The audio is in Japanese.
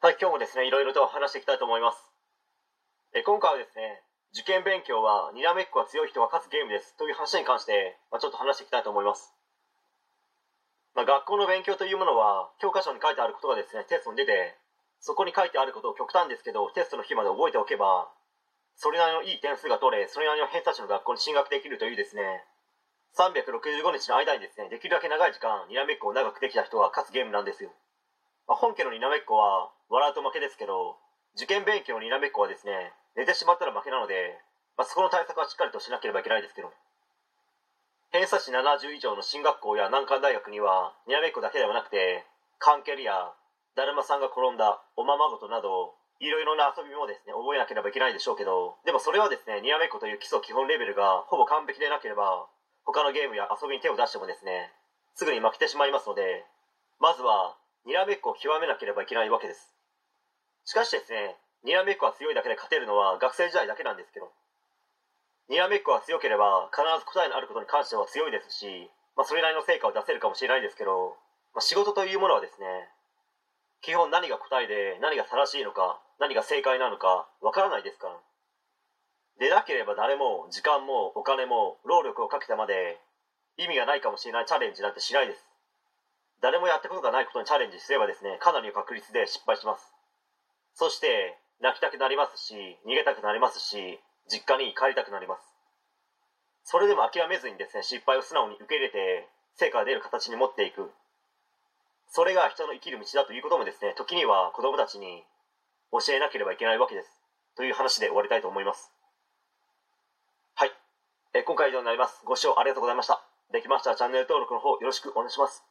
はい、今日もですね、いろいろと話していきたいと思います。え今回はですね、受験勉強はにらめっこが強い人が勝つゲームですという話に関して、まあ、ちょっと話していきたいと思います。まあ、学校の勉強というものは教科書に書いてあることがですね、テストに出て、そこに書いてあることを極端ですけど、テストの日まで覚えておけば、それなりのいい点数が取れ、それなりの偏差値の学校に進学できるというですね、365日の間にですね、できるだけ長い時間、にらめっこを長くできた人が勝つゲームなんですよ。まあ、本家のにらめっこは笑うと負けですけど受験勉強のにらめっこはですね寝てしまったら負けなので、まあ、そこの対策はしっかりとしなければいけないですけど。偏差値70以上の進学校や難関大学にはにらめっこだけではなくてカンケリやだるまさんが転んだおままごとなどいろいろな遊びもですね覚えなければいけないでしょうけどでもそれはですねにらめっこという基礎基本レベルがほぼ完璧でなければ他のゲームや遊びに手を出してもですねすぐに負けてしまいますのでまずはにらめっこを極めなければいけないわけです。しかしですねにらめっこが強いだけで勝てるのは学生時代だけなんですけどにらめっこが強ければ必ず答えのあることに関しては強いですし、まあ、それなりの成果を出せるかもしれないですけど、まあ、仕事というものはですね基本何が答えで何が正しいのか何が正解なのかわからないですから。でなければ誰も時間もお金も労力をかけたまで意味がないかもしれないチャレンジなんてしないです。誰もやったことがないことにチャレンジすればですねかなりの確率で失敗します。そして泣きたくなりますし逃げたくなりますし実家に帰りたくなります。それでも諦めずにですね失敗を素直に受け入れて成果が出る形に持っていく。それが人の生きる道だということもですね時には子供たちに教えなければいけないわけです。という話で終わりたいと思います。はい。え今回以上になります。ご視聴ありがとうございました。できましたらチャンネル登録の方よろしくお願いします。